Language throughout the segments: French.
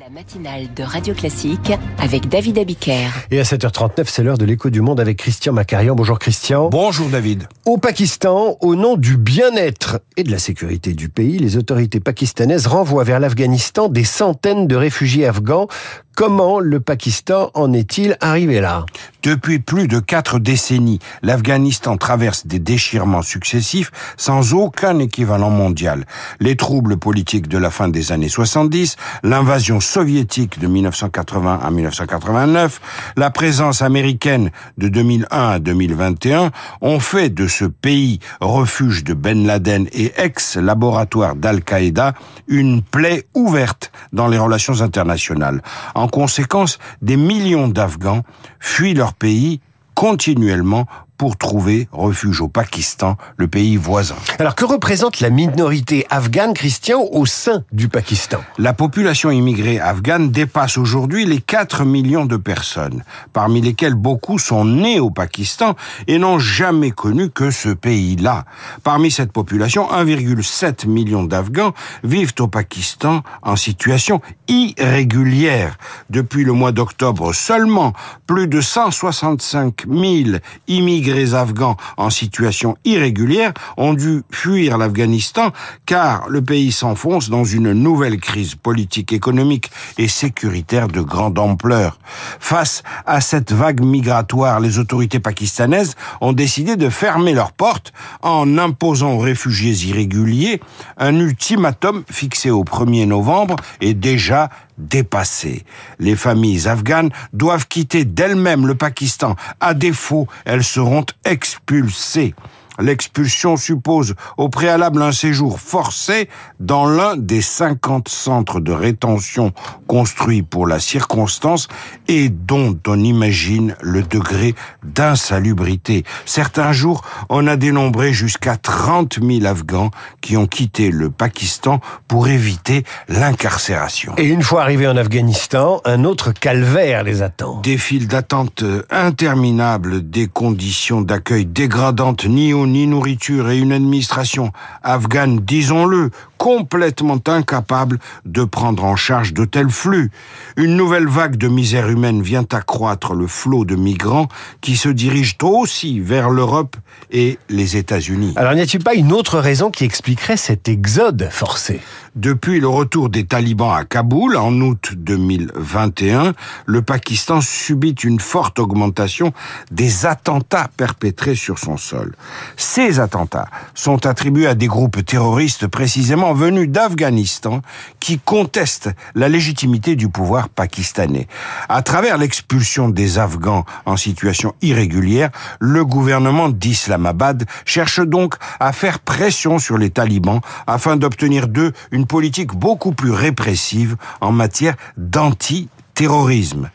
La matinale de Radio Classique avec David Abiker. Et à 7h39, c'est l'heure de l'écho du monde avec Christian Macarian. Bonjour Christian. Bonjour David. Au Pakistan, au nom du bien-être et de la sécurité du pays, les autorités pakistanaises renvoient vers l'Afghanistan des centaines de réfugiés afghans Comment le Pakistan en est-il arrivé là? Depuis plus de quatre décennies, l'Afghanistan traverse des déchirements successifs sans aucun équivalent mondial. Les troubles politiques de la fin des années 70, l'invasion soviétique de 1980 à 1989, la présence américaine de 2001 à 2021 ont fait de ce pays, refuge de Ben Laden et ex-laboratoire d'Al-Qaïda, une plaie ouverte dans les relations internationales. En conséquence, des millions d'Afghans fuient leur pays continuellement pour trouver refuge au Pakistan, le pays voisin. Alors que représente la minorité afghane, Christian, au sein du Pakistan? La population immigrée afghane dépasse aujourd'hui les 4 millions de personnes, parmi lesquelles beaucoup sont nés au Pakistan et n'ont jamais connu que ce pays-là. Parmi cette population, 1,7 million d'Afghans vivent au Pakistan en situation irrégulière. Depuis le mois d'octobre seulement, plus de 165 000 immigrés Afghans en situation irrégulière ont dû fuir l'Afghanistan car le pays s'enfonce dans une nouvelle crise politique, économique et sécuritaire de grande ampleur. Face à cette vague migratoire, les autorités pakistanaises ont décidé de fermer leurs portes en imposant aux réfugiés irréguliers un ultimatum fixé au 1er novembre et déjà dépassées. Les familles afghanes doivent quitter d'elles-mêmes le Pakistan. À défaut, elles seront expulsées. L'expulsion suppose au préalable un séjour forcé dans l'un des 50 centres de rétention construits pour la circonstance et dont on imagine le degré d'insalubrité. Certains jours, on a dénombré jusqu'à 30 000 Afghans qui ont quitté le Pakistan pour éviter l'incarcération. Et une fois arrivés en Afghanistan, un autre calvaire les attend. Des files d'attente interminables, des conditions d'accueil dégradantes ni au ni nourriture et une administration afghane, disons-le, complètement incapable de prendre en charge de tels flux. Une nouvelle vague de misère humaine vient accroître le flot de migrants qui se dirigent aussi vers l'Europe et les États-Unis. Alors n'y a-t-il pas une autre raison qui expliquerait cet exode forcé? Depuis le retour des talibans à Kaboul en août 2021, le Pakistan subit une forte augmentation des attentats perpétrés sur son sol. Ces attentats sont attribués à des groupes terroristes précisément venus d'Afghanistan qui contestent la légitimité du pouvoir pakistanais. À travers l'expulsion des Afghans en situation irrégulière, le gouvernement d'Islamabad cherche donc à faire pression sur les talibans afin d'obtenir d'eux une politique beaucoup plus répressive en matière d'anti-terrorisme.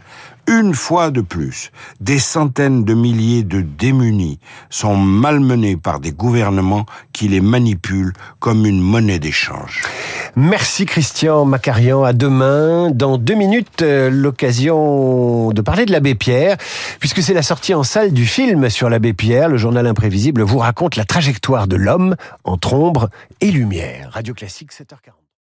Une fois de plus, des centaines de milliers de démunis sont malmenés par des gouvernements qui les manipulent comme une monnaie d'échange. Merci Christian Macarian. À demain. Dans deux minutes, euh, l'occasion de parler de l'abbé Pierre, puisque c'est la sortie en salle du film sur l'abbé Pierre. Le journal imprévisible vous raconte la trajectoire de l'homme entre ombre et lumière. Radio Classique, 7h40.